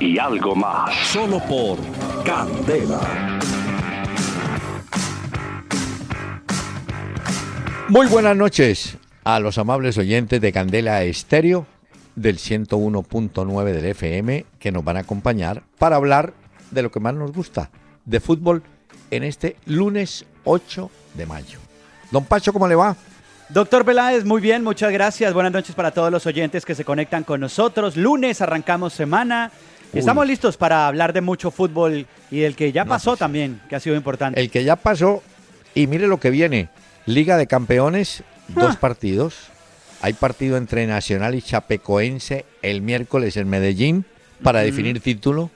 y algo más. Solo por Candela. Muy buenas noches a los amables oyentes de Candela Estéreo del 101.9 del FM que nos van a acompañar para hablar de lo que más nos gusta, de fútbol en este lunes 8 de mayo. Don Pacho, ¿cómo le va? Doctor Peláez, muy bien, muchas gracias. Buenas noches para todos los oyentes que se conectan con nosotros. Lunes arrancamos semana. Estamos listos para hablar de mucho fútbol y del que ya pasó pues, también, que ha sido importante. El que ya pasó, y mire lo que viene. Liga de Campeones, dos Ah. partidos. Hay partido entre Nacional y Chapecoense el miércoles en Medellín para definir título.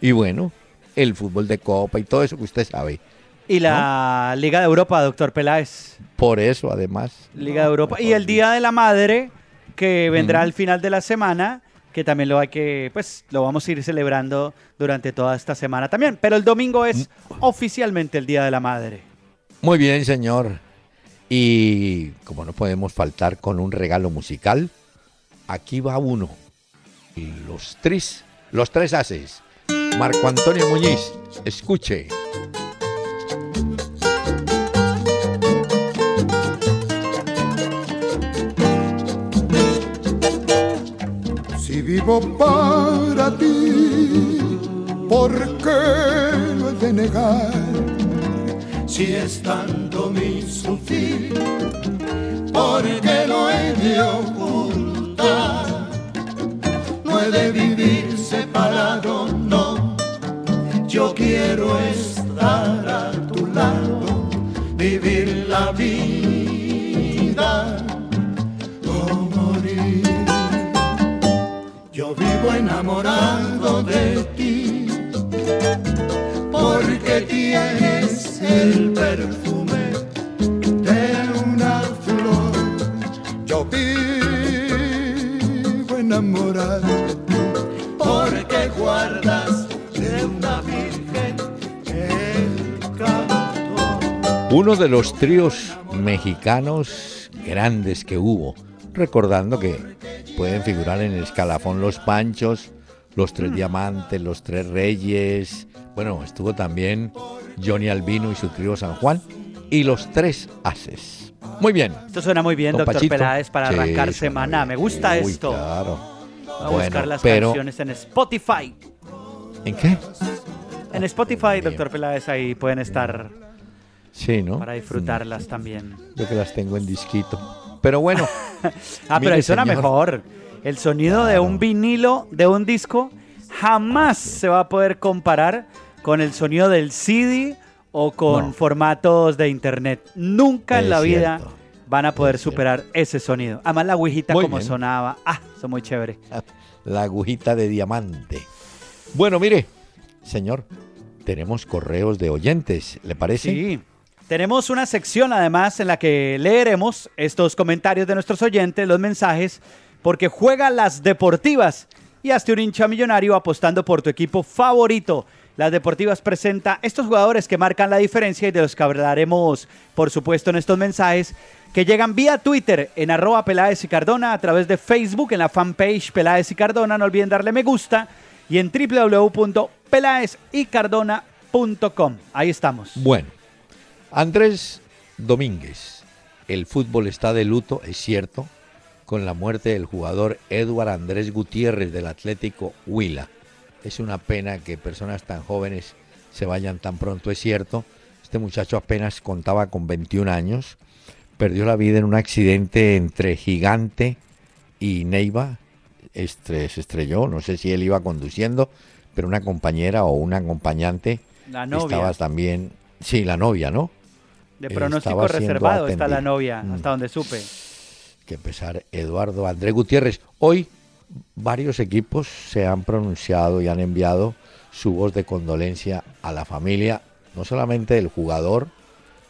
Y bueno, el fútbol de Copa y todo eso que usted sabe. Y la Liga de Europa, doctor Peláez. Por eso, además. Liga de Europa. Y el Día de la Madre, que vendrá Mm. al final de la semana, que también lo hay que, pues, lo vamos a ir celebrando durante toda esta semana también. Pero el domingo es oficialmente el Día de la Madre. Muy bien, señor. Y como no podemos faltar con un regalo musical, aquí va uno. Los tres, los tres haces. Marco Antonio Muñiz, escuche. Vivo para ti, ¿por qué lo he de negar? Si es tanto mi sufrir, ¿por qué lo he de ocultar? No he de vivir separado, no. Yo quiero estar a tu lado, vivir la vida Yo vivo enamorado de ti, porque tienes el perfume de una flor. Yo vivo enamorado porque guardas de una virgen el canto. Uno de los tríos mexicanos grandes que hubo. Recordando que pueden figurar en el escalafón Los Panchos, Los Tres Diamantes, Los Tres Reyes. Bueno, estuvo también Johnny Albino y su trío San Juan. Y Los Tres Haces. Muy bien. Esto suena muy bien, Don doctor Pachito. Peláez, para Sí, arrancar semana. bien. Me gusta Uy, esto. Claro. Voy a Bueno, buscar las pero- canciones en Spotify. ¿En qué? En Spotify, doctor Peláez, ahí pueden estar Sí, ¿no? para disfrutarlas también. Yo que las tengo en disquito. Pero bueno, Ah, pero suena señor. mejor. El sonido de un vinilo, de un disco, jamás se va a poder comparar con el sonido del CD o con No. formatos de internet. Nunca en la vida van a poder Es cierto. superar ese sonido. Además, la Muy como bien. sonaba. Ah, son muy chévere. la agujita de diamante. Bueno, mire, señor, tenemos correos de oyentes, ¿le parece? Sí. Tenemos una sección además en la que leeremos estos comentarios de nuestros oyentes, los mensajes, porque juega las deportivas y hazte un hincha millonario apostando por tu equipo favorito. Las Deportivas presenta estos jugadores que marcan la diferencia y de los que hablaremos, por supuesto, en estos mensajes que llegan vía Twitter en arroba Peláez y Cardona, a través de Facebook en la fanpage Peláez y Cardona. No olviden darle me gusta y en www.peláezycardona.com. Ahí estamos. Bueno, Andrés Domínguez, el fútbol está de luto, es cierto, con la muerte del jugador Eduard Andrés Gutiérrez del Atlético Huila. Es una pena que personas tan jóvenes se vayan tan pronto, es cierto. Este muchacho apenas contaba con 21 años, perdió la vida en un accidente entre Gigante y Neiva. Este, se estrelló, no sé si él iba conduciendo, pero una compañera o un acompañante La novia. estaba también, sí, la novia, ¿no? De pronóstico reservado está la novia, Mm. hasta donde supe. que pesar Eduardo Andrés Gutiérrez. Hoy varios equipos se han pronunciado y han enviado su voz de condolencia a la familia, no solamente del jugador,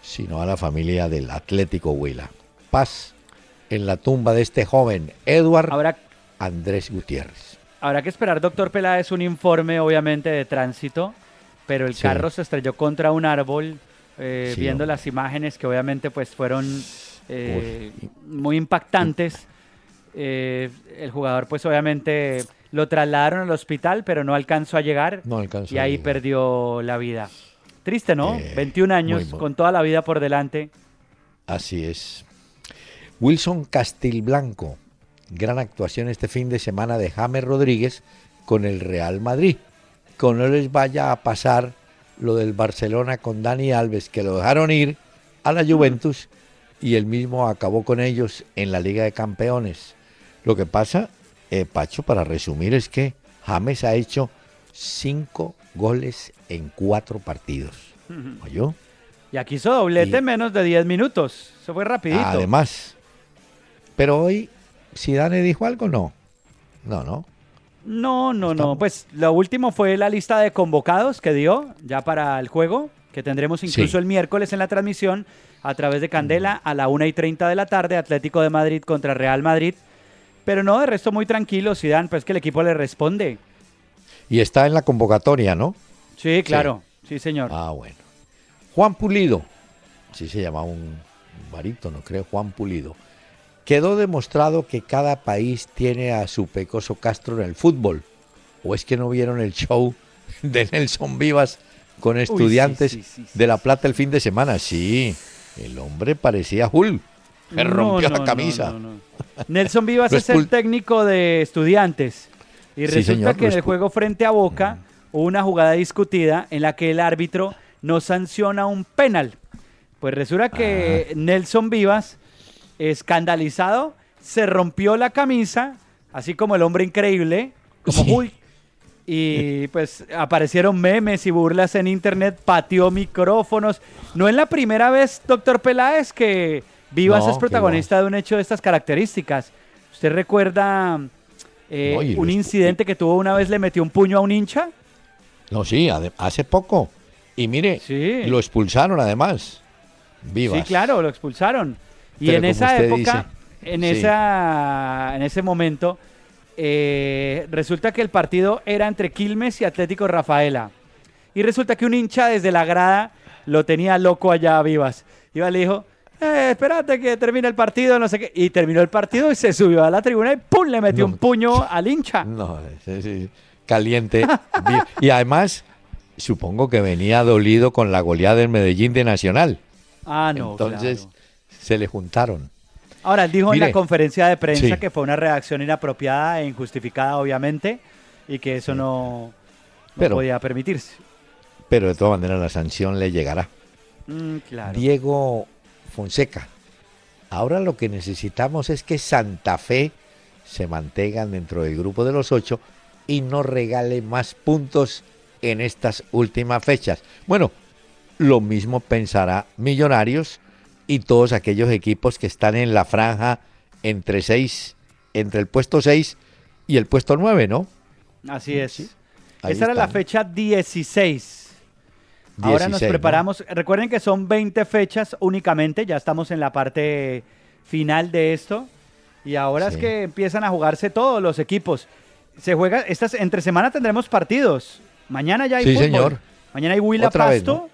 sino a la familia del Atlético Huila. Paz en la tumba de este joven, Edward Andrés Gutiérrez. Habrá que esperar, doctor Peláez, un informe, obviamente, de tránsito, pero el carro se estrelló contra un árbol, eh, viendo las imágenes que obviamente pues fueron eh, muy impactantes. Eh, el jugador pues obviamente lo trasladaron al hospital, pero no alcanzó a llegar no alcanzó y ahí perdió la vida. Triste, ¿no? 21 años, con toda la vida por delante. Así es. Wilson Castilblanco, gran actuación este fin de semana de James Rodríguez con el Real Madrid. Que no les vaya a pasar lo del Barcelona con Dani Alves, que lo dejaron ir a la Juventus y él mismo acabó con ellos en la Liga de Campeones. Lo que pasa, eh, Pacho, para resumir, es que James ha hecho cinco goles en cuatro partidos. ¿Oyó? Y aquí hizo doblete en menos de 10 minutos. Eso fue rapidito. Además. Pero hoy, si Dani dijo algo, no. No, no. No, no, no. Pues lo último fue la lista de convocados que dio ya para el juego, que tendremos incluso el miércoles en la transmisión a través de Candela a la 1 y 30 de la tarde, Atlético de Madrid contra Real Madrid. Pero no, de resto muy tranquilo, Zidane, pues que el equipo le responde. Y está en la convocatoria, ¿no? Sí, claro. Sí, señor. Ah, bueno. Juan Pulido, así se llama un barítono, creo, Juan Pulido Quedó demostrado que cada país tiene a su pecoso Castro en el fútbol. ¿O es que no vieron el show de Nelson Vivas con estudiantes de La Plata el fin de semana? Sí, el hombre parecía Hull. Se rompió la camisa. Nelson Vivas es el técnico de estudiantes. Y resulta que en el juego frente a Boca hubo una jugada discutida en la que el árbitro no sanciona un penal. Pues resulta que Nelson Vivas escandalizado, se rompió la camisa, así como el hombre increíble, como Y pues aparecieron memes y burlas en internet, pateó micrófonos. No es la primera vez, doctor Peláez, que Vivas es protagonista de un hecho de estas características. ¿Usted recuerda eh, un incidente que tuvo una vez, le metió un puño a un hincha? No, sí, hace poco. Y mire, lo expulsaron además. Vivas. Sí, claro, lo expulsaron. Y en esa época, en, esa, en ese momento, eh, resulta que el partido era entre Quilmes y Atlético Rafaela. Y resulta que un hincha desde la grada lo tenía loco allá a Vivas. Iba le dijo, eh, espérate que termine el partido, no sé qué. Y terminó el partido y se subió a la tribuna y ¡pum! le metió un puño al hincha. No, sí, sí, caliente. y además, supongo que venía dolido con la goleada del Medellín de Nacional. Ah, no. Entonces, se le juntaron. Ahora, él dijo en la conferencia de prensa que fue una reacción inapropiada e injustificada, obviamente, y que eso no, podía permitirse. Pero de todas maneras la sanción le llegará. Mm, Diego Fonseca. Ahora lo que necesitamos es que Santa Fe se mantenga dentro del grupo de los ocho y no regale más puntos en estas últimas fechas. Bueno, lo mismo pensará Millonarios y todos aquellos equipos que están en la franja entre seis, entre el puesto 6 y el puesto 9, ¿no? Así es. Esa era la fecha 16. Ahora nos preparamos. Recuerden que son 20 fechas únicamente, ya estamos en la parte final de esto. Y ahora es que empiezan a jugarse todos los equipos. Se juega, estas, entre semana tendremos partidos. Mañana ya hay sí, señor. Mañana hay Huila Pasto.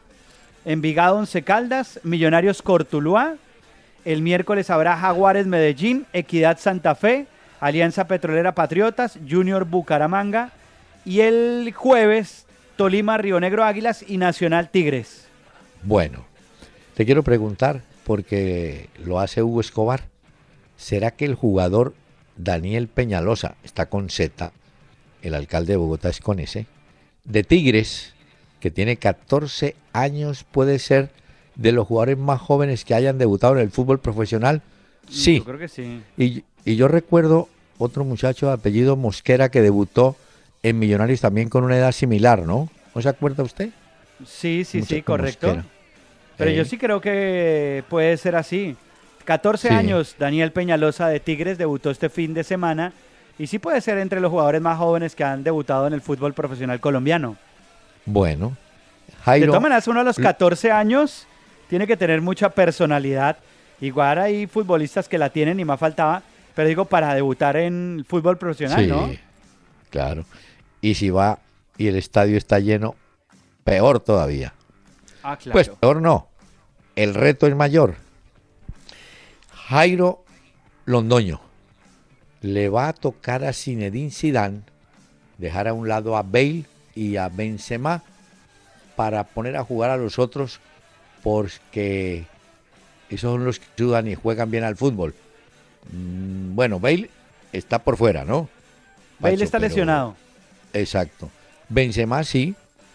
Envigado Once Caldas, Millonarios Cortuluá. El miércoles habrá Jaguares Medellín, Equidad Santa Fe, Alianza Petrolera Patriotas, Junior Bucaramanga. Y el jueves Tolima Río Negro Águilas y Nacional Tigres. Bueno, te quiero preguntar, porque lo hace Hugo Escobar, ¿será que el jugador Daniel Peñalosa está con Z, el alcalde de Bogotá es con S, de Tigres, que tiene 14 años, puede ser de los jugadores más jóvenes que hayan debutado en el fútbol profesional. Sí. Yo creo que sí. Y, yo recuerdo otro muchacho de apellido Mosquera que debutó en Millonarios también con una edad similar, ¿no? ¿No se acuerda usted? Sí, sí, sí, correcto. Pero yo eh. sí creo que puede ser así. 14 años, Daniel Peñalosa de Tigres debutó este fin de semana y sí puede ser entre los jugadores más jóvenes que han debutado en el fútbol profesional colombiano. Bueno, Jairo. De todas maneras, uno a los 14 años tiene que tener mucha personalidad. Igual hay futbolistas que la tienen y más faltaba, pero digo, para debutar en fútbol profesional, ¿no? Claro. Y si va y el estadio está lleno, peor todavía. Ah, claro. Pues peor no. El reto es mayor. Jairo Londoño le va a tocar a Zinedine Zidane dejar a un lado a Bale y a Benzema para poner a jugar a los otros porque esos son los que ayudan y juegan bien al fútbol. Mm, bueno, Bale está por fuera, ¿no? Bale está lesionado. Exacto. Benzema sí,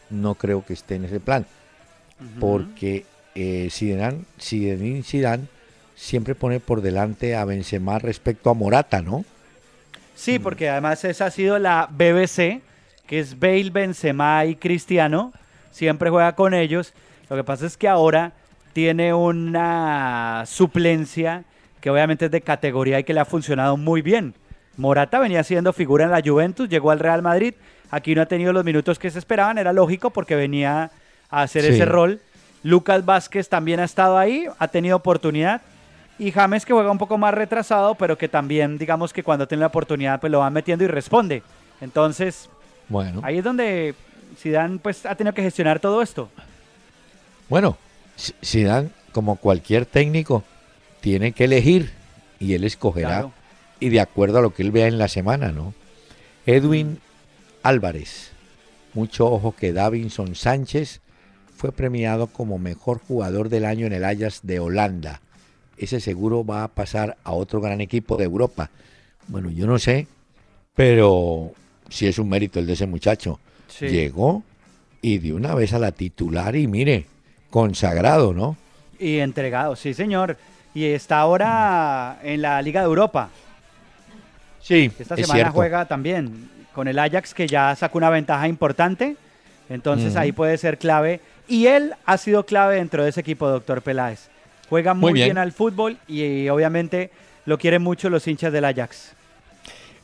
no creo que esté en ese plan, porque eh, Zidane, Zidane siempre pone por delante a Benzema respecto a Morata, ¿no? Sí, porque además esa ha sido la BBC, que es Bale, Benzema y Cristiano, siempre juega con ellos. Lo que pasa es que ahora tiene una suplencia que obviamente es de categoría y que le ha funcionado muy bien. Morata venía siendo figura en la Juventus, llegó al Real Madrid, aquí no ha tenido los minutos que se esperaban, era lógico porque venía a hacer ese rol. Lucas Vázquez también ha estado ahí, ha tenido oportunidad. Y James que juega un poco más retrasado, pero que también, digamos que cuando tiene la oportunidad, pues lo va metiendo y responde. Entonces, bueno. ahí es donde Zidane pues ha tenido que gestionar todo esto. Bueno, Zidane, como cualquier técnico, tiene que elegir y él escogerá y de acuerdo a lo que él vea en la semana, ¿no? Edwin Álvarez, mucho ojo que Davinson Sánchez fue premiado como mejor jugador del año en el Ajax de Holanda. Ese seguro va a pasar a otro gran equipo de Europa. Bueno, yo no sé, pero si es un mérito el de ese muchacho. Llegó y de una vez a la titular y mire, consagrado, ¿no? Y entregado, sí, señor. Y está ahora en la Liga de Europa. Sí, esta semana juega también con el Ajax que ya sacó una ventaja importante. Entonces ahí puede ser clave. Y él ha sido clave dentro de ese equipo, doctor Peláez. Juega muy, bien. al fútbol y obviamente lo quieren mucho los hinchas del Ajax.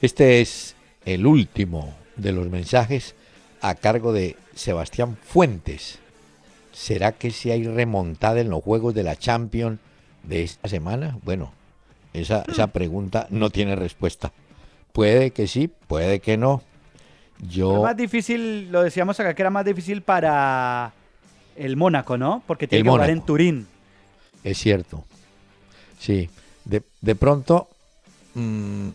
Este es el último de los mensajes a cargo de Sebastián Fuentes. ¿Será que si hay remontada en los juegos de la Champions de esta semana? Bueno, esa, esa pregunta no tiene respuesta. Puede que sí, puede que no. Yo... Más difícil, lo decíamos acá, que era más difícil para el Mónaco, ¿no? Porque tiene que jugar en Turín. Es cierto. Sí. De, pronto, mm,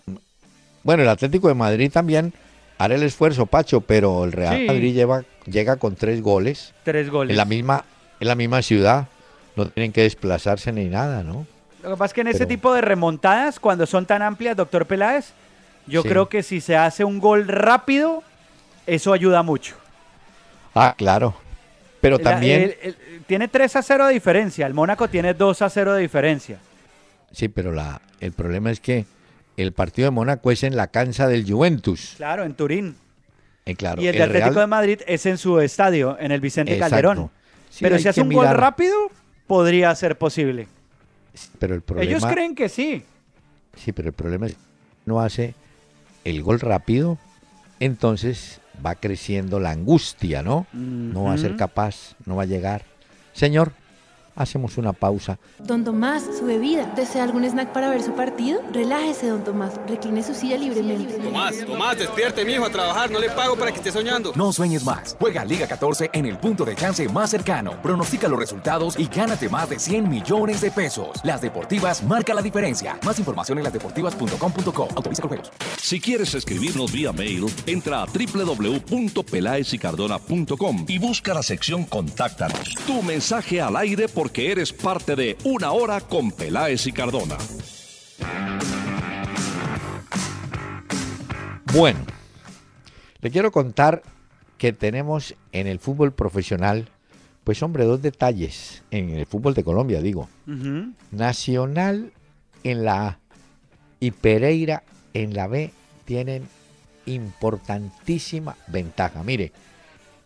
bueno, el Atlético de Madrid también hará el esfuerzo, Pacho, pero el Real Madrid lleva, llega con tres goles. Tres goles. En la misma, en la misma ciudad. No tienen que desplazarse ni nada, ¿no? Lo que pasa es que en ese tipo de remontadas, cuando son tan amplias, doctor Peláez, yo creo que si se hace un gol rápido, eso ayuda mucho. Ah, claro. Pero también... tiene 3 a 0 de diferencia, el Mónaco tiene 2 a 0 de diferencia. Sí, pero la, el problema es que el partido de Mónaco es en la cancha del Juventus. Claro, en Turín. Eh, claro, y el, de Atlético de Madrid es en su estadio, en el Vicente Calderón. pero si hace un gol rápido, podría ser posible. Pero el problema... Ellos creen que sí. Sí, pero el problema es que no hace el gol rápido, entonces va creciendo la angustia, ¿no? No va a ser capaz, no va a llegar. Señor, Hacemos una pausa. Don Tomás, su bebida. ¿Desea algún snack para ver su partido? Relájese, don Tomás. Recline su silla libremente. Tomás, Tomás, despierte, mijo, a trabajar. No le pago para que esté soñando. No sueñes más. Juega Liga 14 en el punto de chance más cercano. Pronostica los resultados y gánate más de 100 millones de pesos. Las Deportivas marca la diferencia. Más información en lasdeportivas.com.co. Autoriza con juegos. Si quieres escribirnos vía mail, entra a www.pelaesicardona.com y busca la sección Contáctanos. Tu mensaje al aire por que eres parte de Una Hora con Peláez y Cardona. Bueno, le quiero contar que tenemos en el fútbol profesional, pues hombre, dos detalles, en el fútbol de Colombia digo. Nacional en la A y Pereira en la B tienen importantísima ventaja. Mire,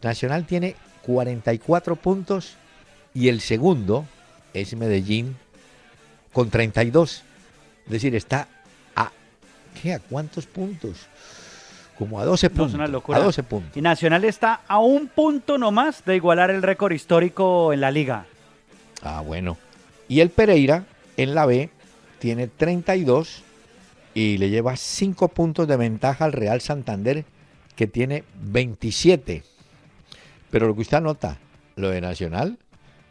Nacional tiene 44 puntos y el segundo es Medellín con 32. Es decir, está a ¿qué? ¿A cuántos puntos? Como a 12 No, puntos. es una locura. A 12 puntos. Y Nacional está a un punto nomás de igualar el récord histórico en la liga. Ah, bueno. Y el Pereira en la B tiene 32 y le lleva 5 puntos de ventaja al Real Santander que tiene 27. Pero lo que usted anota, lo de Nacional,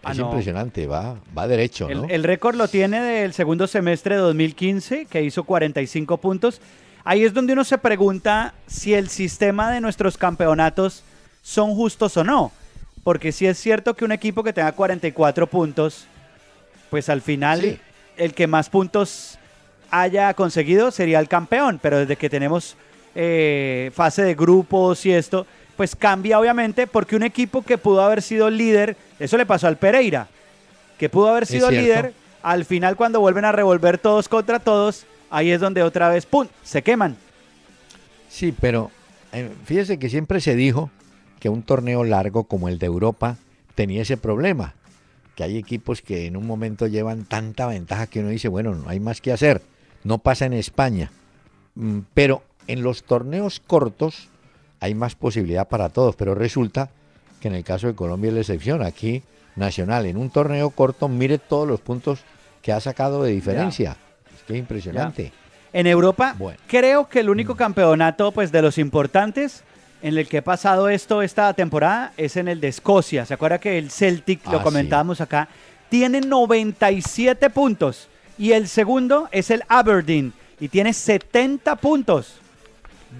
Ah, es no. impresionante, va, va derecho, El, ¿no? el récord lo tiene del segundo semestre de 2015, que hizo 45 puntos. Ahí es donde uno se pregunta si el sistema de nuestros campeonatos son justos o no. Porque si es cierto que un equipo que tenga 44 puntos, pues al final Sí. el que más puntos haya conseguido sería el campeón. Pero desde que tenemos eh, fase de grupos y esto, pues cambia obviamente porque un equipo que pudo haber sido líder, eso le pasó al Pereira, que pudo haber sido líder, al final cuando vuelven a revolver todos contra todos, ahí es donde otra vez, ¡pum!, se queman. Sí, pero eh, fíjese que siempre se dijo que un torneo largo como el de Europa tenía ese problema, que hay equipos que en un momento llevan tanta ventaja que uno dice, bueno, no hay más que hacer. No pasa en España. Mm, Pero en los torneos cortos hay más posibilidad para todos, pero resulta que en el caso de Colombia es la excepción. Aquí, Nacional, en un torneo corto, mire todos los puntos que ha sacado de diferencia. Es que es impresionante. En Europa, Bueno. creo que el único campeonato pues de los importantes en el que ha pasado esto esta temporada es en el de Escocia. ¿Se acuerda que el Celtic, Ah, lo sí. comentábamos acá, tiene 97 puntos y el segundo es el Aberdeen y tiene 70 puntos.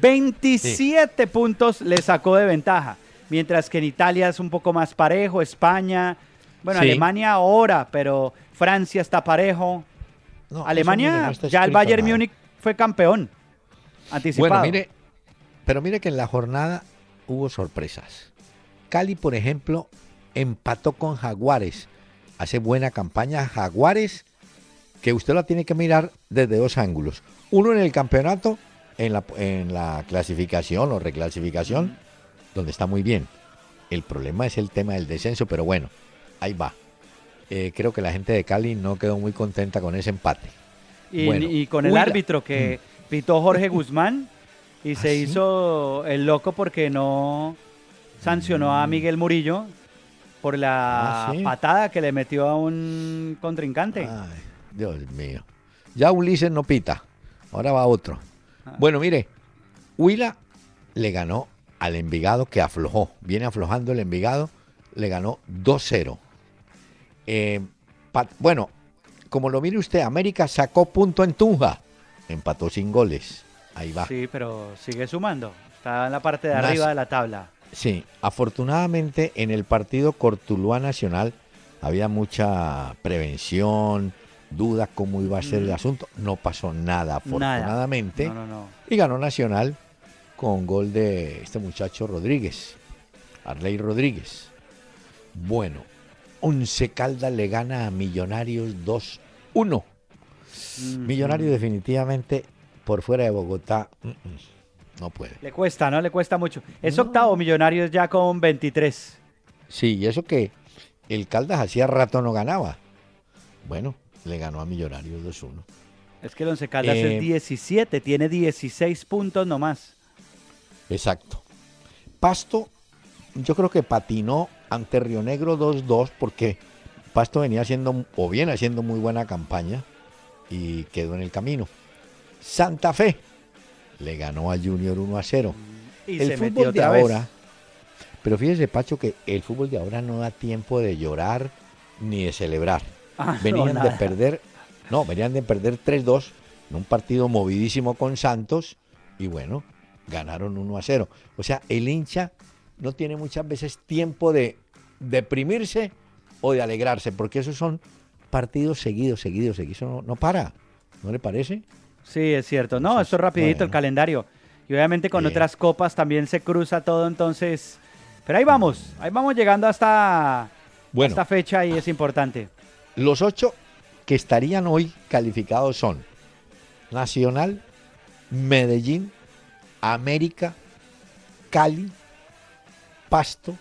27 puntos le sacó de ventaja. Mientras que en Italia es un poco más parejo, España, bueno, Sí. Alemania ahora, pero Francia está parejo. No, Alemania, no está ya el Bayern nada. Múnich fue campeón. Anticipado. Bueno, mire, pero mire que en la jornada hubo sorpresas. Cali, por ejemplo, empató con Jaguares. Hace buena campaña Jaguares, que usted la tiene que mirar desde dos ángulos. Uno en el campeonato, en la, en la clasificación o reclasificación, donde está muy bien. El problema es el tema del descenso, pero bueno, ahí va. Eh, creo que la gente de Cali no quedó muy contenta con ese empate. y, bueno, y con el árbitro que pitó Jorge Guzmán y se ¿Ah, sí? hizo el loco porque no sancionó a Miguel Murillo por la Ah, ¿sí? patada que le metió a un contrincante. Ay, Dios mío. Ya Ulises no pita. Ahora va otro. Ah. Bueno, mire, Huila le ganó al Envigado que aflojó. Viene aflojando el Envigado. Le ganó 2-0. Eh, bueno, como lo mire usted, América sacó punto en Tunja. Empató sin goles. Ahí va. Sí, pero sigue sumando. Está en la parte de Nas- arriba de la tabla. Sí, afortunadamente en el partido Cortuluá Nacional había mucha prevención, dudas cómo iba a ser el Mm. asunto. No pasó nada, afortunadamente. No, no, no. Y ganó Nacional con gol de este muchacho Rodríguez, Arley Rodríguez. Bueno, Once Caldas le gana a Millonarios 2-1. Mm, Millonarios definitivamente por fuera de Bogotá mm, mm, no puede. Le cuesta, ¿no? Le cuesta mucho. Es octavo Millonarios ya con 23. Sí, y eso que el Caldas hacía rato no ganaba. Bueno, le ganó a Millonarios 2-1. Es que el Once Caldas Eh, es 17, tiene 16 puntos nomás. Exacto. Pasto, yo creo que patinó ante Río Negro 2-2 porque Pasto venía haciendo o viene haciendo muy buena campaña y quedó en el camino. Santa Fe le ganó a Junior 1-0. Y el se metió fútbol de otra vez. ahora, pero fíjese Pacho que el fútbol de ahora no da tiempo de llorar ni de celebrar. Ah, no, venían de perder, no, venían de perder 3-2 en un partido movidísimo con Santos y bueno, ganaron 1 a 0. O sea, el hincha no tiene muchas veces tiempo de deprimirse o de alegrarse, porque esos son partidos seguidos, seguidos, seguidos, eso no, no para, ¿no le parece? Sí, es cierto. No, Entonces, esto es rapidito el calendario. Y obviamente con Bien. otras copas también se cruza todo, entonces... Pero ahí vamos, ahí vamos llegando hasta Bueno, esta fecha y es importante. los ocho que estarían hoy calificados son Nacional, Medellín, América, Cali, Pasto,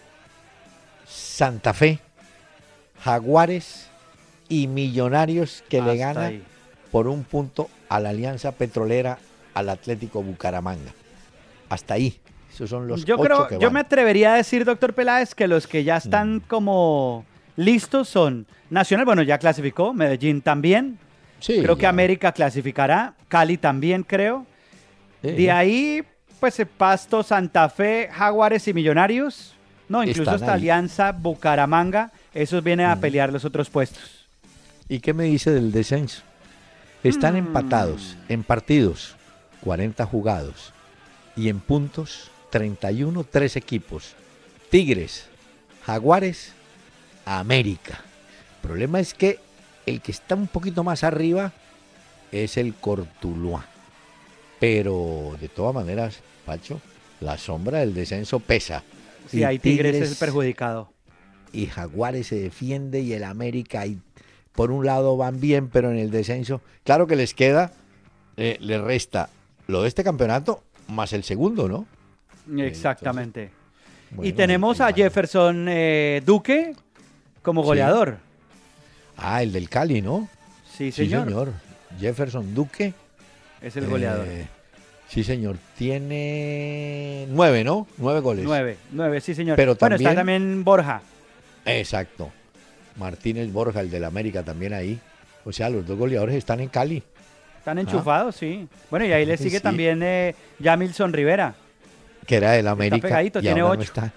Santa Fe, Jaguares y Millonarios que le ahí. por un punto a la Alianza Petrolera al Atlético Bucaramanga. Hasta ahí. Esos son los Yo ocho creo, que yo van. me atrevería a decir, doctor Peláez, que los que ya están Mm. como listos son Nacional, bueno, ya clasificó, Medellín también. Sí, creo que. América clasificará, Cali también creo. Sí. De ahí, pues eh, Pasto, Santa Fe, Jaguares y Millonarios. No, incluso hasta. Alianza, Bucaramanga. Esos vienen a pelear los otros puestos. ¿Y qué me dice del descenso? Están Mm. empatados en partidos, 40 jugados, y en puntos, 31, tres equipos. Tigres, Jaguares, América. El problema es que el que está un poquito más arriba es el Cortuluá. Pero de todas maneras, Pacho, la sombra del descenso pesa. Si Y hay Tigres, es el perjudicado. y Jaguares se defiende y el América y por un lado van bien, pero en el descenso, claro que les queda, eh, le resta lo de este campeonato más el segundo, ¿no? Exactamente. y Bueno, tenemos a. Jefferson eh, Duque como Sí. goleador. Ah, el del Cali, ¿no? Sí, señor. Jefferson Duque. Es el goleador. eh, sí, señor. Tiene nueve, ¿no? Nueve goles. Nueve, nueve, sí, señor. Pero bueno, está también- también Borja. Exacto. Martínez Borja, el del América, también ahí. O sea, los dos goleadores están en Cali. Están enchufados, sí. Bueno, y ahí le sigue Sí. también eh, Jamilson Rivera. que era del América. pegadito, y tiene ahora no ocho. está.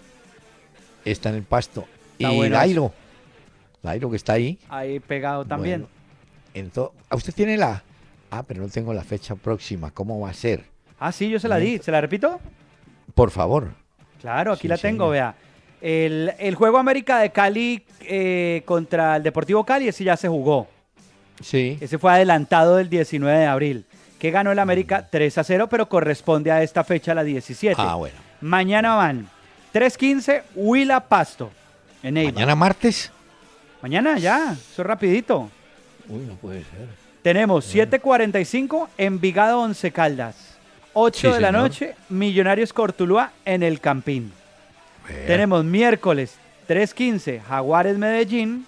Está en el pasto. Está y bueno Lairo. Lairo que está ahí. Ahí pegado también. Bueno, ento- ¿a ¿Usted tiene la...? Ah, pero no tengo la fecha próxima. ¿Cómo va a ser? Ah, sí, yo se la di. ¿Se la repito? Por favor. Claro, aquí Sí, la tengo, vea. El, el juego América de Cali eh, contra el Deportivo Cali, ese ya se jugó. Sí. Ese fue adelantado del 19 de abril. Que ganó el América 3 a 0, pero corresponde a esta fecha, la 17. Ah, bueno. Mañana van 3.15, Huila Pasto. En Neiva. ¿Mañana martes? Mañana ya, eso es rapidito. Uy, no puede ser. Tenemos 7.45, Envigado Once Caldas. 8 Sí, de la señor. noche, Millonarios Cortuluá en el Campín. Tenemos miércoles 3.15, Jaguares Medellín.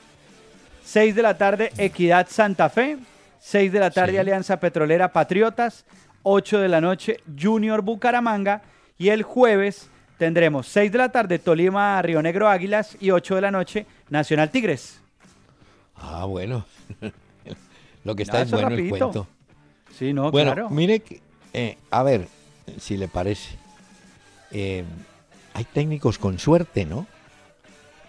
6 de la tarde, Equidad Santa Fe. 6 de la tarde, Sí. Alianza Petrolera Patriotas. 8 de la noche, Junior Bucaramanga. Y el jueves tendremos 6 de la tarde, Tolima Río Negro Águilas. Y 8 de la noche, Nacional Tigres. Ah, bueno. Lo que No, está es eso bueno el rapidito. cuento. Sí, no, bueno, claro. mire, eh, a ver, si le parece. Eh, hay técnicos con suerte, ¿no?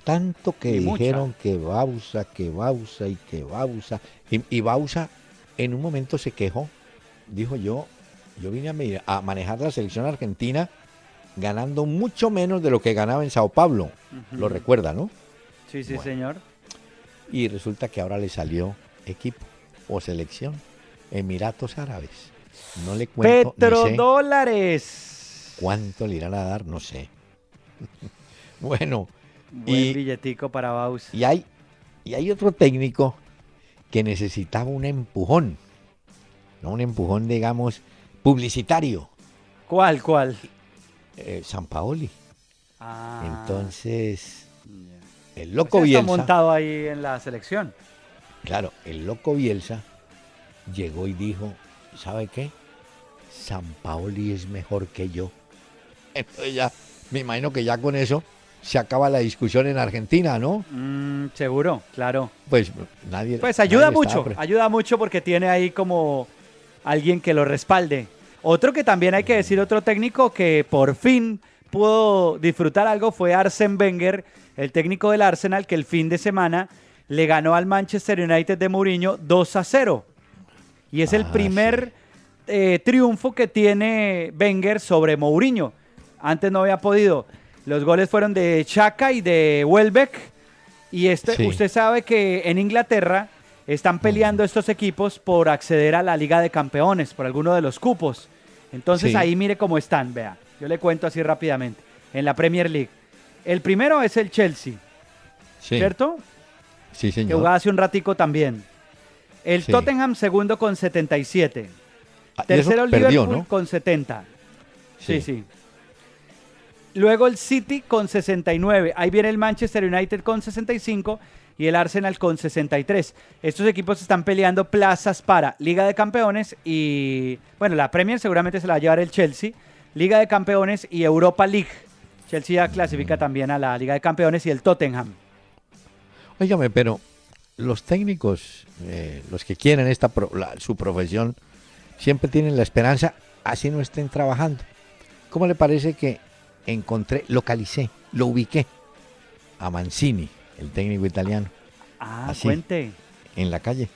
Tanto que Y mucha. dijeron que Bausa, que Bausa y que Bausa. Y, y Bausa en un momento se quejó. Dijo yo, yo vine a, manejar la selección argentina ganando mucho menos de lo que ganaba en Sao Paulo. Lo recuerda, ¿no? Sí, sí, Bueno. señor. Y resulta que ahora le salió equipo o selección. Emiratos Árabes. No le cuento sé Petrodólares. cuánto le irán a dar, no sé. bueno, Buen y- billetico para Baus. y hay, y hay otro técnico que necesitaba un empujón. No un empujón, digamos, publicitario. ¿Cuál, cuál? Eh, San Paoli. Ah, Entonces, el loco sea, está Bielsa. montado ahí en la selección. Claro, el loco Bielsa llegó y dijo, ¿sabe qué? San Paoli es mejor que yo. Entonces ya, me imagino que ya con eso se acaba la discusión en Argentina, ¿no? Mm, seguro, claro. Pues nadie. Pues ayuda nadie mucho, ayuda mucho porque tiene ahí como alguien que lo respalde. Otro que también hay que decir, otro técnico que por fin pudo disfrutar algo fue Arsen Wenger, el técnico del Arsenal, que el fin de semana le ganó al Manchester United de Mourinho 2 a 0. Y es el Ah, primer eh, triunfo que tiene Wenger sobre Mourinho. Antes no había podido. Los goles fueron de Chaka y de Welbeck. Y este, Sí. usted sabe que en Inglaterra están peleando estos equipos por acceder a la Liga de Campeones, por alguno de los cupos. Entonces Sí. ahí mire cómo están, vea. Yo le cuento así rápidamente. En la Premier League. El primero es el Chelsea, Sí, ¿cierto? Sí, Que señor. jugaba hace un ratico también. El Sí. Tottenham segundo con 77. Ah, Tercero el perdió, Liverpool ¿no? con 70. Sí. Sí. sí, Luego el City con 69. Ahí viene el Manchester United con 65. y el Arsenal con 63. Estos equipos están peleando plazas para Liga de Campeones y, bueno, la Premier seguramente se la va a llevar el Chelsea, Liga de Campeones y Europa League. Chelsea ya clasifica también a la Liga de Campeones y el Tottenham. Óigame, pero los técnicos, eh, los que quieren esta su profesión, siempre tienen la esperanza, así no estén trabajando. ¿Cómo le parece que encontré, localicé, lo ubiqué a Mancini, el técnico italiano? Ah, cuente. En la calle.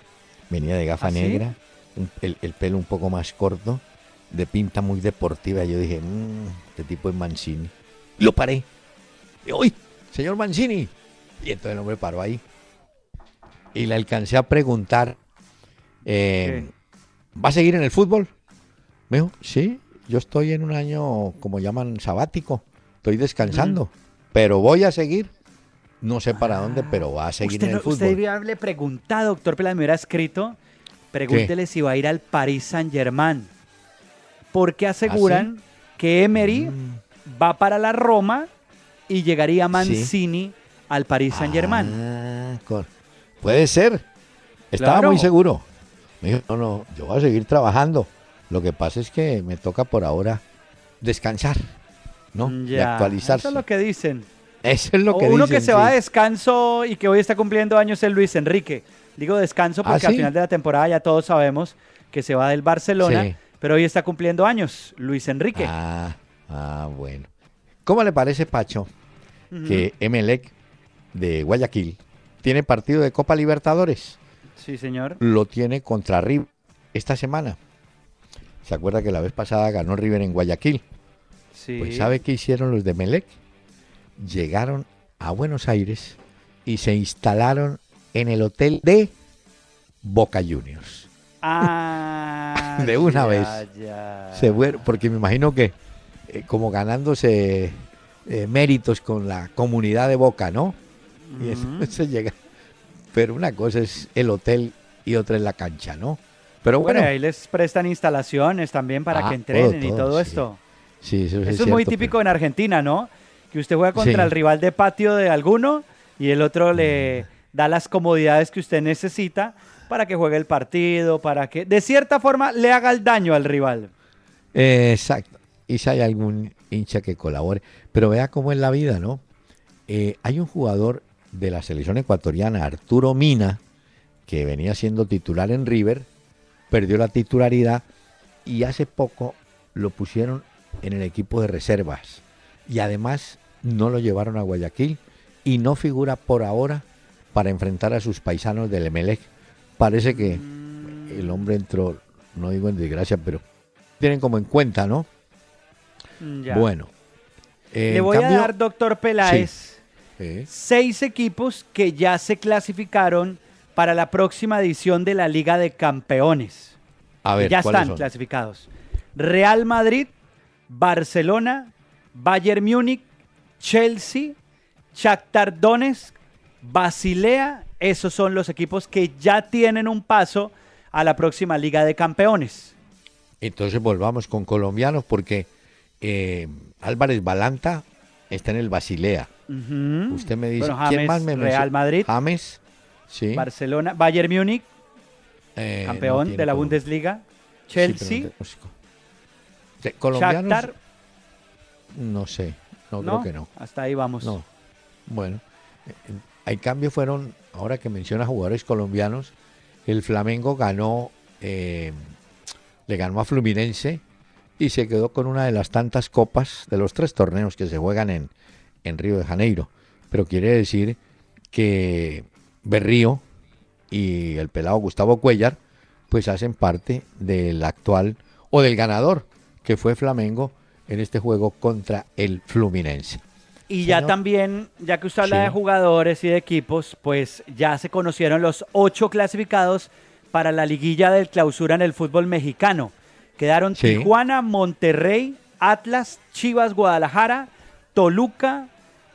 Venía de gafa ¿Ah, negra, el, pelo un poco más corto, de pinta muy deportiva. Yo dije, mmm, este tipo es Mancini. Lo paré. ¡Uy, señor Mancini! Y entonces el hombre paró ahí. Y le alcancé a preguntar, eh, ¿va a seguir en el fútbol? Me dijo, sí, yo estoy en un año, como llaman, sabático. Estoy descansando, pero voy a seguir. No sé para dónde, pero va a seguir en el fútbol. Usted haberle preguntado, doctor Peláez, me hubiera escrito, pregúntele si va a ir al Paris Saint Germain. Porque aseguran ¿Ah, que Emery mm. va para la Roma y llegaría Mancini al Paris Saint Germain. Ah, puede ser. Estaba muy seguro. Me dijo, no, no, yo voy a seguir trabajando. Lo que pasa es que me toca por ahora descansar, ¿no? y actualizarse. Eso es lo que dicen. Eso es lo que dicen. Uno que se va a descanso y que hoy está cumpliendo años es Luis Enrique. Digo descanso porque ¿Ah, al final de la temporada ya todos sabemos que se va del Barcelona, pero hoy está cumpliendo años Luis Enrique. Ah, ah bueno. ¿Cómo le parece, Pacho, que Emelec de Guayaquil tiene partido de Copa Libertadores? Sí, señor. Lo tiene contra River esta semana. ¿Se acuerda que la vez pasada ganó River en Guayaquil? Sí. Pues ¿sabe qué hicieron los de Melec? Llegaron a Buenos Aires y se instalaron en el hotel de Boca Juniors. Ah, de una vez. Se porque me imagino que eh, como ganándose eh, méritos con la comunidad de Boca, ¿no? Y eso, se llega. Pero una cosa es el hotel y otra es la cancha, ¿no? Pero bueno, ahí les prestan instalaciones también para que ah, entrenen y todo esto. Sí, eso, es, muy típico en Argentina, ¿no? Que usted juega contra el rival de patio de alguno y el otro le mm. da las comodidades que usted necesita para que juegue el partido, para que de cierta forma le haga el daño al rival. exacto. Y si hay algún hincha que colabore. Pero vea cómo es la vida, ¿no? Eh, hay un jugador de la selección ecuatoriana, Arturo Mina, que venía siendo titular en River, perdió la titularidad y hace poco lo pusieron en el equipo de reservas. Y además no lo llevaron a Guayaquil y no figura por ahora para enfrentar a sus paisanos del Emelec. Parece que el hombre entró, no digo en desgracia, pero tienen como en cuenta, ¿no? Bueno. Le voy a dar, doctor Peláez, seis equipos que ya se clasificaron para la próxima edición de la Liga de Campeones. A ver, ya están clasificados. Real Madrid, Barcelona, Bayern Múnich, Chelsea, Shakhtar Donetsk, Basilea, esos son los equipos que ya tienen un paso a la próxima Liga de Campeones. Entonces volvamos con colombianos porque eh, Álvarez Balanta está en el Basilea. Usted me dice, ¿quién más me Real Madrid. James, Barcelona, Bayern Múnich, eh, campeón de la Bundesliga, Chelsea, colombianos, no sé, no, creo que no. Hasta ahí vamos. No. Bueno, hay cambio fueron, ahora que menciona jugadores colombianos, el Flamengo ganó, eh, le ganó a Fluminense y se quedó con una de las tantas copas de los tres torneos que se juegan en, en Río de Janeiro. Pero quiere decir que Berrío y el pelado Gustavo Cuellar, pues hacen parte del actual o del ganador, que fue Flamengo en este juego contra el Fluminense. Y ya también, ya que usted habla de jugadores y de equipos, pues ya se conocieron los ocho clasificados para la liguilla del clausura en el fútbol mexicano. Quedaron Tijuana, Monterrey, Atlas, Chivas, Guadalajara, Toluca,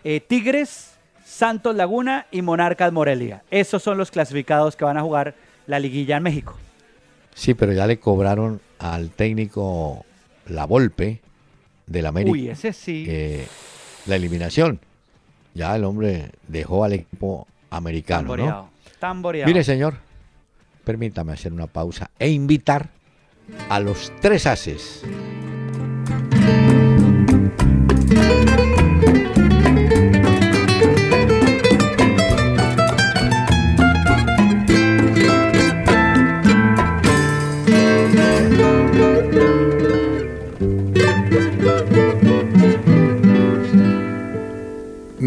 eh, Tigres, Santos Laguna y Monarcas Morelia. Esos son los clasificados que van a jugar la liguilla en México. Sí, pero ya le cobraron al técnico La Volpe del América. Uy, ese sí. Eh, la eliminación. Ya el hombre dejó al equipo americano, ¿no? Tamboreado. Mire, señor, permítame hacer una pausa e invitar a los tres ases.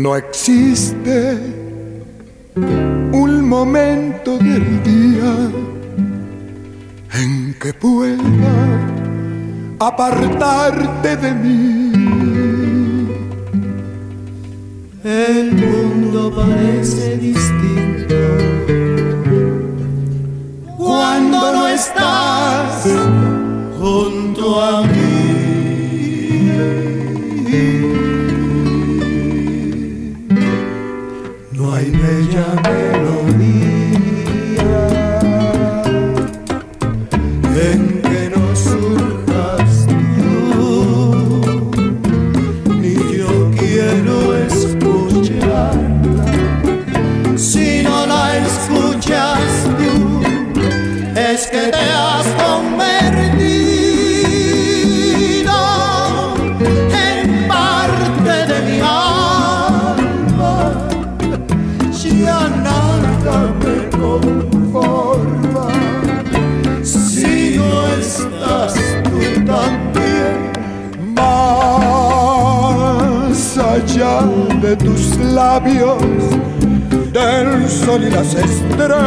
No existe un momento del día en que pueda apartarte de mí. El mundo parece distinto cuando no estás junto a mí. Hay labios, del sol y las estrellas.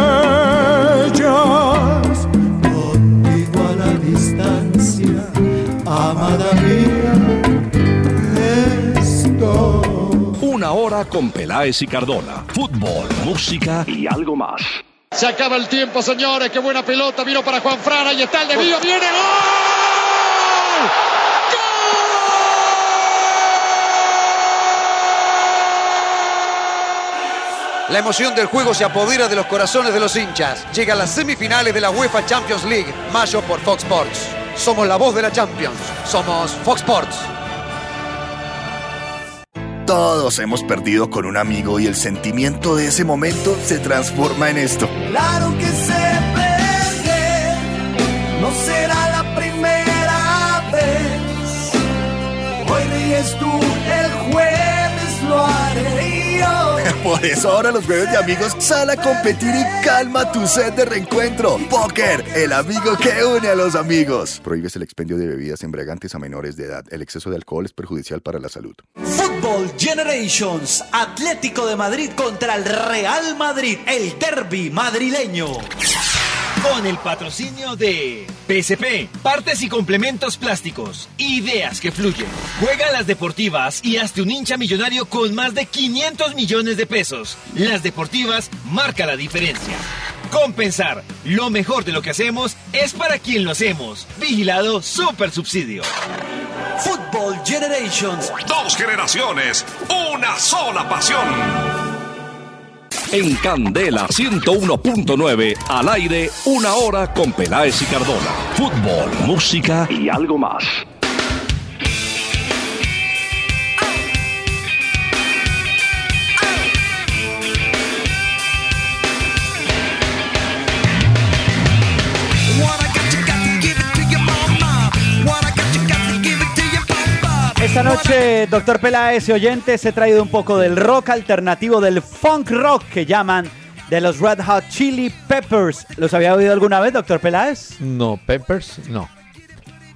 Contigo a la distancia, amada mía, estoy. Una hora con Peláez y Cardona. Fútbol, música y algo más. Se acaba el tiempo, señores. Qué buena pelota. Vino para Juan Fran. Ahí está el desvío. Viene gol. La emoción del juego se apodera de los corazones de los hinchas. Llegan las semifinales de la UEFA Champions League, mayo por Fox Sports. Somos la voz de la Champions. Somos Fox Sports. Todos hemos perdido con un amigo y el sentimiento de ese momento se transforma en esto. Claro que se pierde, no será la primera vez. Hoy ríes tú, Por eso ahora los jueves de amigos sal a competir y calma tu sed de reencuentro. Póker, el amigo que une a los amigos. Prohíbes el expendio de bebidas embriagantes a menores de edad. El exceso de alcohol es perjudicial para la salud. Football Generations, Atlético de Madrid contra el Real Madrid, el derby madrileño. Con el patrocinio de PSP, partes y complementos plásticos, ideas que fluyen. Juega a las deportivas y hazte un hincha millonario con más de 500 millones de pesos. Las deportivas marca la diferencia. Compensar, lo mejor de lo que hacemos es para quien lo hacemos. Vigilado Super Subsidio. Football Generations. Dos generaciones, una sola pasión. En Candela 101.9, al aire, una hora con Peláez y Cardona. Fútbol, música y algo más. Esta noche, doctor Peláez y oyentes, he traído un poco del rock alternativo, del funk rock que llaman de los Red Hot Chili Peppers. ¿Los había oído alguna vez, doctor Peláez? No, Peppers, no.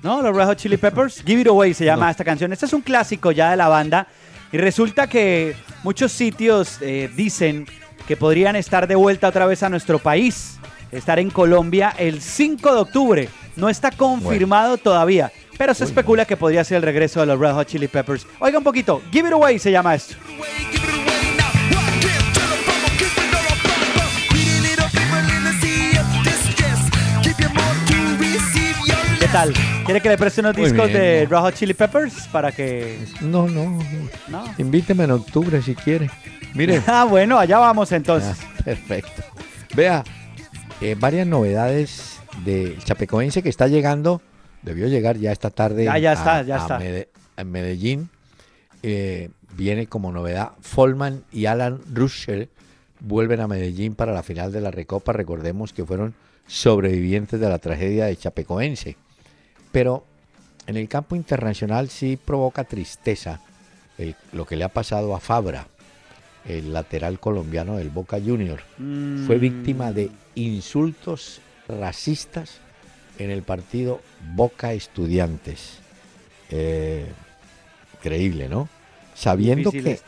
¿No? Los Red Hot Chili Peppers. Give It Away se llama esta canción. Este es un clásico ya de la banda. Y resulta que muchos sitios eh, dicen que podrían estar de vuelta otra vez a nuestro país. Estar en Colombia el 5 de octubre. No está confirmado todavía. Pero se especula que podría ser el regreso de los Red Hot Chili Peppers. Oiga un poquito. Give It Away se llama esto. ¿Qué tal? ¿Quiere que le preste unos discos bien, de Red Hot Chili Peppers para que... No, no. Invíteme en octubre si quiere. Mire. Ah, bueno, allá vamos entonces. Ah, perfecto. Vea, eh, varias novedades del Chapecoense que está llegando, debió llegar ya esta tarde. Ya, ya a- está, ya está. A Medellín. Eh, viene como novedad Folman y Alan Russell vuelven a Medellín para la final de la Recopa. Recordemos que fueron sobrevivientes de la tragedia de Chapecoense. Pero en el campo internacional sí provoca tristeza lo que le ha pasado a Fabra, el lateral colombiano del Boca Junior. Fue víctima de insultos racistas en el partido Boca Estudiantes. Eh, increíble, ¿no? Sabiendo que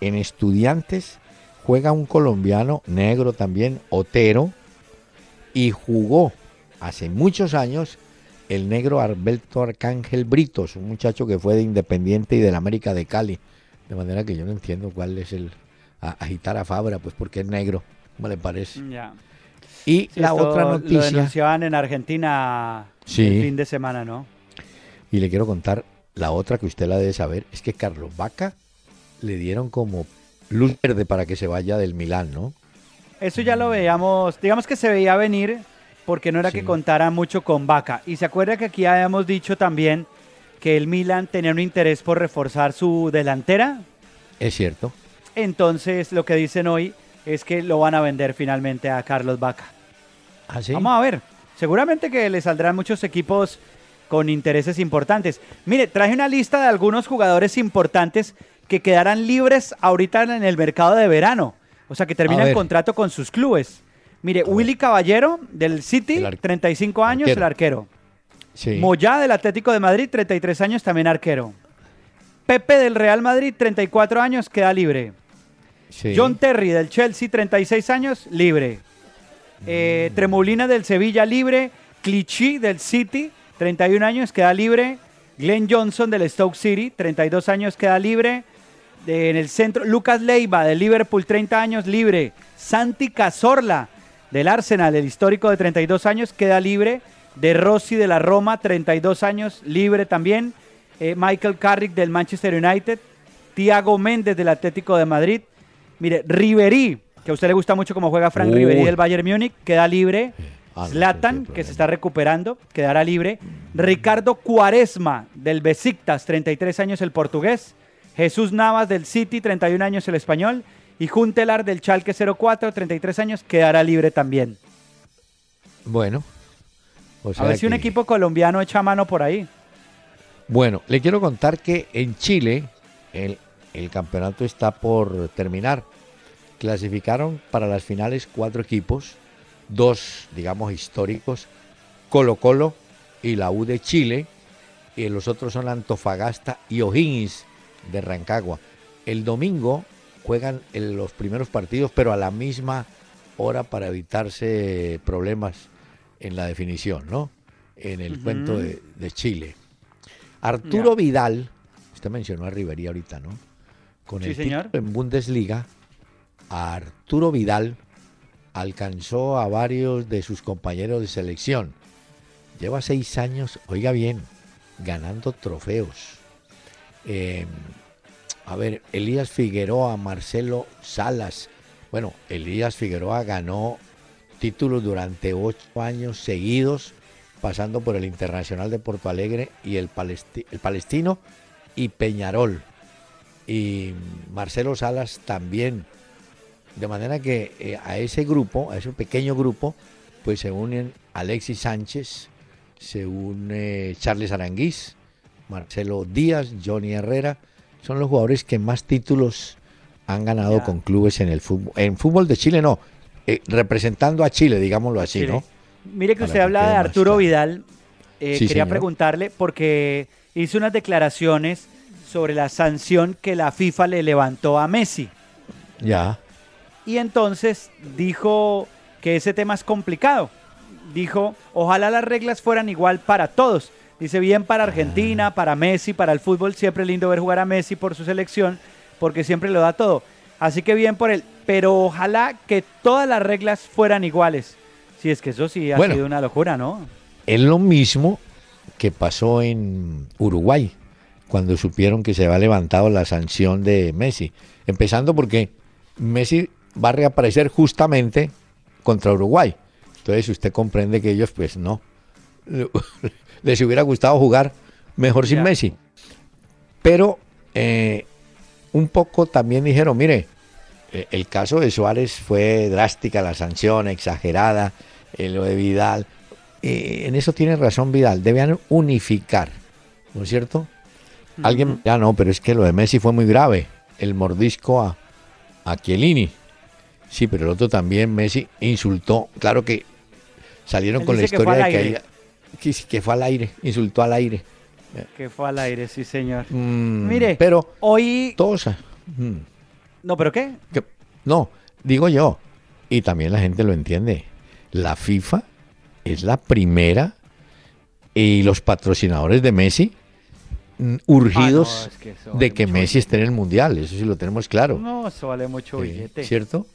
en Estudiantes juega un colombiano negro también, Otero, y jugó hace muchos años el negro Alberto Arcángel Britos, un muchacho que fue de Independiente y del América de Cali. De manera que yo no entiendo cuál es el agitar a Fabra, pues porque es negro, ¿cómo le parece? Y la otra noticia. Lo denunciaban en Argentina el fin de semana, ¿no? Y le quiero contar la otra que usted la debe saber, es que Carlos Vaca le dieron como luz verde para que se vaya del Milán, ¿no? Eso ya lo veíamos, digamos que se veía venir porque no era que contara mucho con Vaca. Y se acuerda que aquí habíamos dicho también que el Milan tenía un interés por reforzar su delantera. Es cierto. Entonces lo que dicen hoy es que lo van a vender finalmente a Carlos Vaca. ¿Ah, sí? Vamos a ver. Seguramente que le saldrán muchos equipos con intereses importantes. Mire, traje una lista de algunos jugadores importantes que quedarán libres ahorita en el mercado de verano. O sea, que terminan contrato con sus clubes. Mire, Willy Caballero del City, 35 años, el arquero. Moyá del Atlético de Madrid, 33 años, también arquero. Pepe del Real Madrid, 34 años, queda libre. John Terry del Chelsea, 36 años, libre. Eh, mm. Tremolina del Sevilla, libre. Clichy del City, 31 años, queda libre. Glenn Johnson del Stoke City, 32 años, queda libre. en el centro, Lucas Leiva del Liverpool, 30 años, libre. Santi Cazorla del Arsenal, el histórico de 32 años, queda libre. De Rossi de la Roma, 32 años, libre también. Eh, Michael Carrick del Manchester United. Tiago Méndez del Atlético de Madrid. Mire, Riverí, que a usted le gusta mucho cómo juega Frank Riverí del Bayern Múnich, queda libre. Ah, Zlatan, que se está recuperando, quedará libre. Ricardo Cuaresma, del Besiktas, 33 años el portugués. Jesús Navas, del City, 31 años el español. Y Juntelar, del Chalque 04, 33 años, quedará libre también. Bueno. A ver si un equipo colombiano echa mano por ahí. Bueno, le quiero contar que en Chile el, el campeonato está por terminar. Clasificaron para las finales cuatro equipos dos, digamos, históricos, Colo Colo y la U de Chile, y los otros son Antofagasta y O'Higgins de Rancagua. El domingo juegan los primeros partidos, pero a la misma hora para evitarse problemas en la definición, ¿no? En el cuento de, Chile. Arturo Vidal, usted mencionó a Rivería ahorita, ¿no? Con el señor. en Bundesliga, Arturo Vidal alcanzó a varios de sus compañeros de selección. Lleva seis años, oiga bien, ganando trofeos. Em, a ver, Elías Figueroa, Marcelo Salas. Bueno, Elías Figueroa ganó títulos durante ocho años seguidos, pasando por el Internacional de Porto Alegre y el, el Palestino y Peñarol. Y Marcelo Salas también de manera que eh, a ese grupo, a ese pequeño grupo, pues se unen Alexis Sánchez, se une Charles Aranguiz, Marcelo Díaz, Johnny Herrera. Son los jugadores que más títulos han ganado con clubes en el fútbol. En fútbol de Chile no, eh, representando a Chile, digámoslo así, ¿no? Mire que usted habla de Arturo Vidal. Eh, quería preguntarle porque hizo unas declaraciones sobre la sanción que la FIFA le levantó a Messi. Ya. Y entonces dijo que ese tema es complicado. Dijo, ojalá las reglas fueran igual para todos. Dice, bien para Argentina, ah. para Messi, para el fútbol. Siempre lindo ver jugar a Messi por su selección, porque siempre lo da todo. Así que bien por él. Pero ojalá que todas las reglas fueran iguales. Si es que eso sí ha sido una locura, ¿no? Es lo mismo que pasó en Uruguay, cuando supieron que se había levantado la sanción de Messi. Empezando porque Messi va a reaparecer justamente contra Uruguay. Entonces usted comprende que ellos pues no. Les hubiera gustado jugar mejor sin Messi. Pero eh, un poco también dijeron, mire, eh, el caso de Suárez fue drástica, la sanción exagerada, eh, lo de Vidal. Eh, en eso tiene razón Vidal, debían unificar, ¿no es cierto? Alguien, ya no, pero es que lo de Messi fue muy grave, el mordisco a, a Chiellini. Sí, pero el otro también, Messi, insultó, claro que salieron Él con la que historia al de que, aire. ella- que, que fue al aire, insultó al aire. Que fue al aire, sí, señor. Mm, Mire, pero hoy... todos... mm, No, ¿pero qué? que- no, digo yo, y también la gente lo entiende, la FIFA es la primera y los patrocinadores de Messi urgidos Ah, no, es que eso de que Messi esté en el Mundial, eso sí lo tenemos claro. No, eso vale mucho billete. ¿Cierto?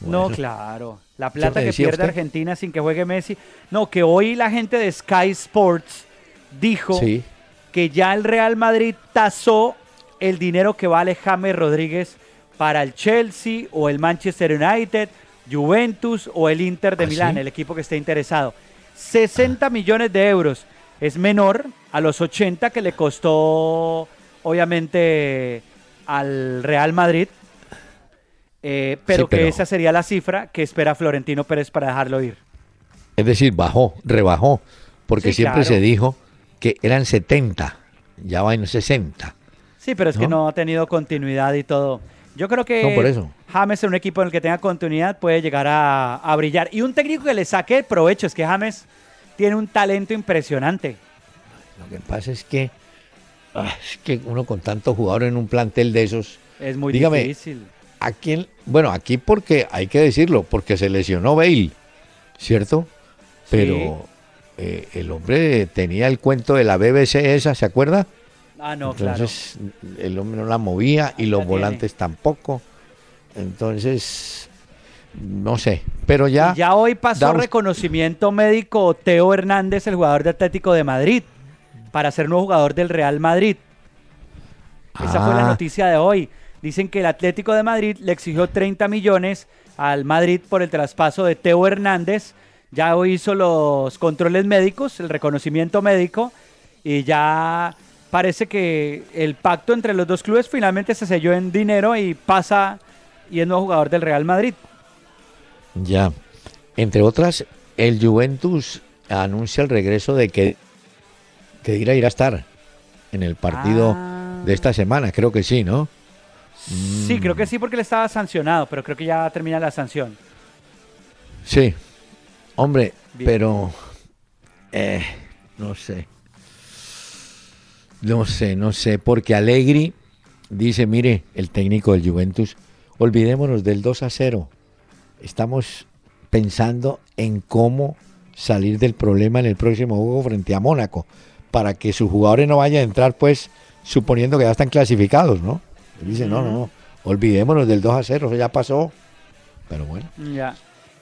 No, claro. La plata que pierde usted? Argentina sin que juegue Messi. No, que hoy la gente de Sky Sports dijo Sí. que ya el Real Madrid tasó el dinero que vale James Rodríguez para el Chelsea o el Manchester United, Juventus o el Inter de ¿Ah, Milán, sí? el equipo que esté interesado. 60 millones de euros. Es menor a los 80 que le costó, obviamente, al Real Madrid. Eh, pero Sí, que esa sería la cifra que espera Florentino Pérez para dejarlo ir. Es decir, bajó, rebajó, porque Sí, siempre claro. se dijo que eran 70, ya van 60. Sí, pero es que ¿No? no ha tenido continuidad y todo. Yo creo que No, por eso. James en un equipo en el que tenga continuidad puede llegar a, a brillar. Y un técnico que le saque provecho, es que James tiene un talento impresionante. Lo que pasa es que, ah, es que uno con tantos jugadores en un plantel de esos, Es muy Dígame, difícil. ¿A quién? Bueno, aquí porque hay que decirlo, porque se lesionó Bale, ¿cierto? Pero eh, el hombre tenía el cuento de la BBC esa, ¿se acuerda? Ah, no, Entonces el hombre no la movía y los tiene. volantes tampoco. Entonces, no sé, pero ya... Ya hoy pasó da reconocimiento médico Teo Hernández, el jugador de Atlético de Madrid, para ser nuevo jugador del Real Madrid. Esa fue la Ah. noticia de hoy. Dicen que el Atlético de Madrid le exigió 30 millones al Madrid por el traspaso de Teo Hernández. Ya hoy hizo los controles médicos, el reconocimiento médico, y ya parece que el pacto entre los dos clubes finalmente se selló en dinero y pasa y es nuevo jugador del Real Madrid. Ya. Entre otras, el Juventus anuncia el regreso de que Kedira irá a estar en el partido Ah. de esta semana, creo que sí, ¿no? Sí, creo que sí porque él estaba sancionado, pero creo que ya termina la sanción. Sí. Hombre, Bien. pero eh, no sé. No sé, no sé, porque Allegri dice, mire, el técnico del Juventus, olvidémonos del 2 a 0. Estamos pensando en cómo salir del problema en el próximo juego frente a Mónaco, para que sus jugadores no vayan a entrar, pues, suponiendo que ya están clasificados, ¿no? Él dice, no, no, no, olvidémonos del 2 a 0, eso ya pasó. Pero bueno. Ya.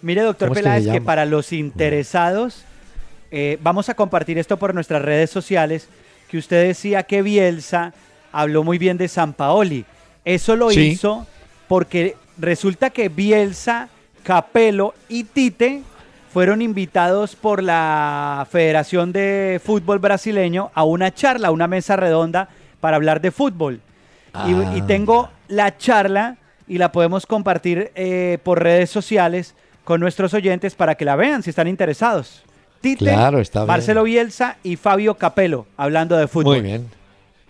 Mire, doctor ¿Cómo es que se Peláez, que, para los interesados, eh, vamos a compartir esto por nuestras redes sociales, que usted decía que Bielsa habló muy bien de San Paoli. Eso lo Sí. hizo porque resulta que Bielsa, Capello y Tite fueron invitados por la Federación de Fútbol Brasileño a una charla, a una mesa redonda para hablar de fútbol. Y, Ah. y tengo la charla y la podemos compartir eh, por redes sociales con nuestros oyentes para que la vean si están interesados. Tite, Claro, está bien. Marcelo Bielsa y Fabio Capello hablando de fútbol. Muy bien.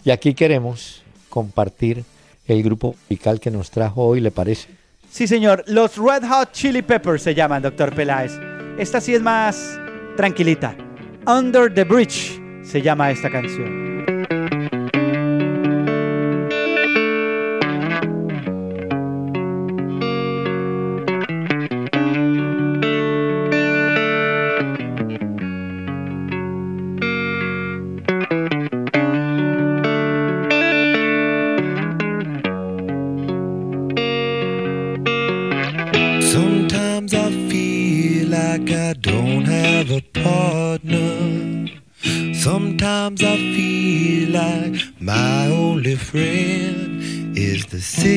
Y aquí queremos compartir el grupo musical que nos trajo hoy, ¿le parece? Sí, señor. Los Red Hot Chili Peppers se llaman, doctor Peláez. Esta sí es más tranquilita. Under the Bridge se llama esta canción.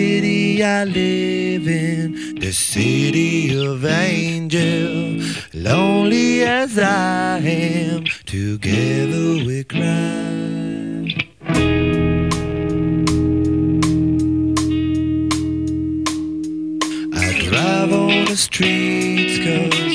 City I live in, the city of angel. Lonely as I am, together we cry. I drive on the streets cause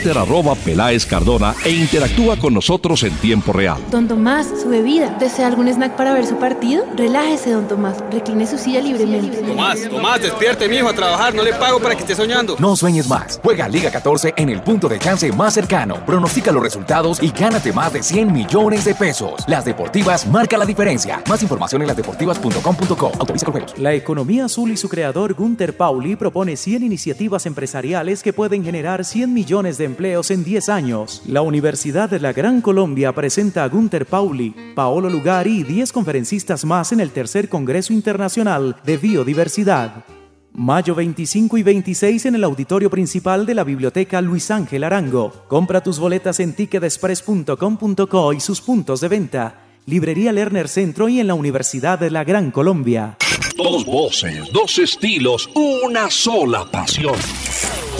Twitter arroba Peláez Cardona e interactúa con nosotros en tiempo real. Don Tomás, su bebida. ¿Desea algún snack para ver su partido? Relájese, don Tomás. Recline su silla libremente. Tomás, Tomás, despierte, mijo, a trabajar. No le pago para que esté soñando. No sueñes más. Juega Liga 14 en el punto de chance más cercano. Pronostica los resultados y gánate más de 100 millones de pesos. Las Deportivas marca la diferencia. Más información en lasdeportivas.com.co. Autoriza con juegos. La economía azul y su creador Gunther Pauli propone 100 iniciativas empresariales que pueden generar 100 millones de empleos en 10 años. La Universidad de la Gran Colombia presenta a Gunther Pauli, Paolo Lugari y 10 conferencistas más en el tercer Congreso Internacional de Biodiversidad. Mayo 25 y 26 en el auditorio principal de la Biblioteca Luis Ángel Arango. Compra tus boletas en ticketexpress.com.co y sus puntos de venta. Librería Lerner Centro y en la Universidad de la Gran Colombia. Dos voces, dos estilos, una sola pasión.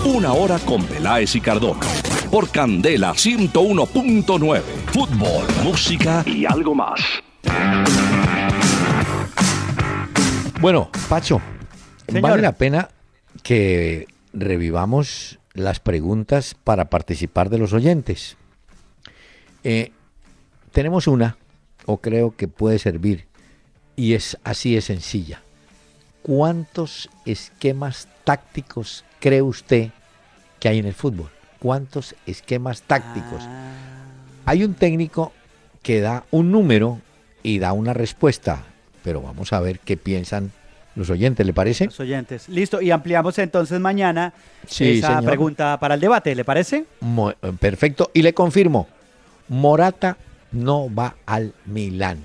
Una hora con Peláez y Cardona. Por Candela 101.9. Fútbol, música y algo más. Bueno, Pacho, Señor. vale la pena que revivamos las preguntas para participar de los oyentes. Eh, tenemos una, o creo que puede servir, y es así de sencilla. ¿Cuántos esquemas tácticos cree usted que hay en el fútbol? ¿Cuántos esquemas tácticos? Hay un técnico que da un número y da una respuesta, pero vamos a ver qué piensan los oyentes, ¿le parece? Los oyentes. Listo, y ampliamos entonces mañana Sí, esa señor. pregunta para el debate, ¿le parece? Mo- perfecto, y le confirmo, Morata no va al Milán.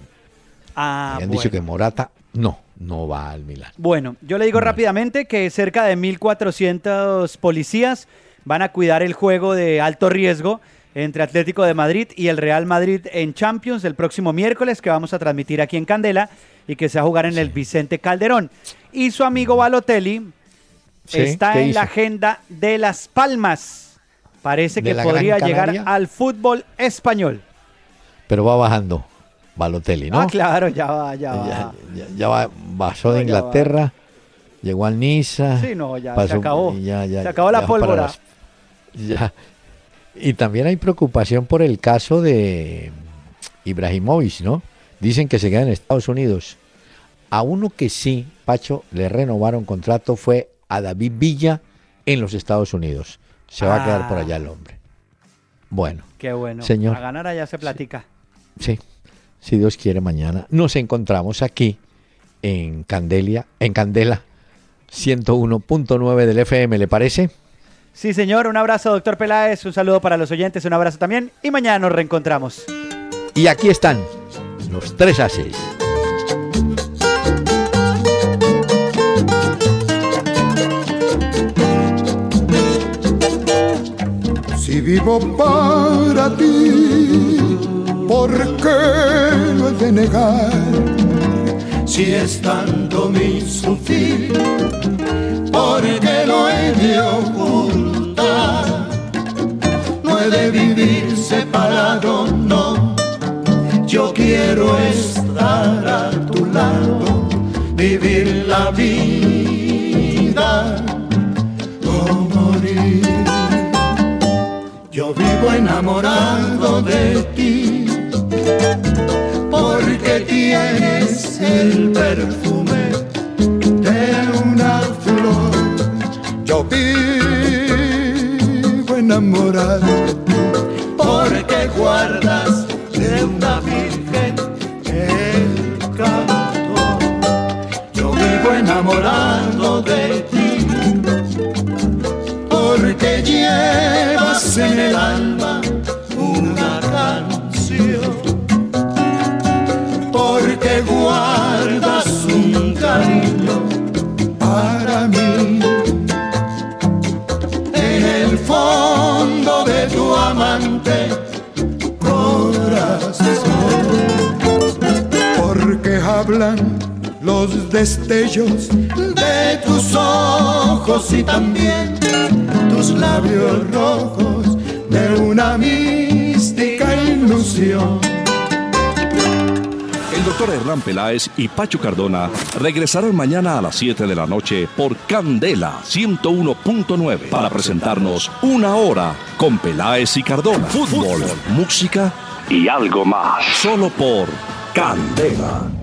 Ah, Habían bueno. dicho que Morata no, no va al Milán. Bueno, yo le digo rápidamente que cerca de 1.400 policías van a cuidar el juego de alto riesgo entre Atlético de Madrid y el Real Madrid en Champions el próximo miércoles que vamos a transmitir aquí en Candela y que se va a jugar en el Vicente Calderón. Y su amigo Balotelli Sí, está ¿qué en hizo? la agenda de Las Palmas. Parece ¿De que podría llegar al fútbol español. Pero va bajando Balotelli, ¿no? Ah, claro, ya va, ya va. Ya, ya- ya va, pasó de. Inglaterra, llegó al Niza. Sí, no, ya se pasó- acabó. ya- ya- Se acabó la pólvora. las- ya. Y también hay preocupación por el caso de Ibrahimovic, ¿no? Dicen que se queda en Estados Unidos. A uno que sí, Pacho, le renovaron contrato fue a David Villa en los Estados Unidos. Se va a quedar por Ah. allá el hombre. Bueno, Qué bueno. Señor. A ganar allá se platica. Sí, si Dios quiere mañana nos encontramos aquí en Candelia, en Candela 101.9 del FM, ¿le parece? Sí, señor. Un abrazo, doctor Peláez. Un saludo para los oyentes. Un abrazo también. Y mañana nos reencontramos. Y aquí están los tres ases. Si vivo para ti, ¿por qué lo he de negar? Si es tanto mi sufrir, ¿por qué lo he de ocultar? No he de vivir separado, no. Yo quiero estar a tu lado, vivir la vida o morir. Yo vivo enamorado de ti, porque tienes el perfume de una flor. Yo vivo enamorado porque guardas de una virgen el canto. Yo vivo enamorado de ti porque llevas en el alma los destellos de tus ojos y también tus labios rojos de una mística ilusión. El doctor Hernán Peláez y Pacho Cardona regresarán mañana a las 7 de la noche por Candela 101.9 para presentarnos una hora con Peláez y Cardona. Fútbol, música y algo más. Solo por Candela.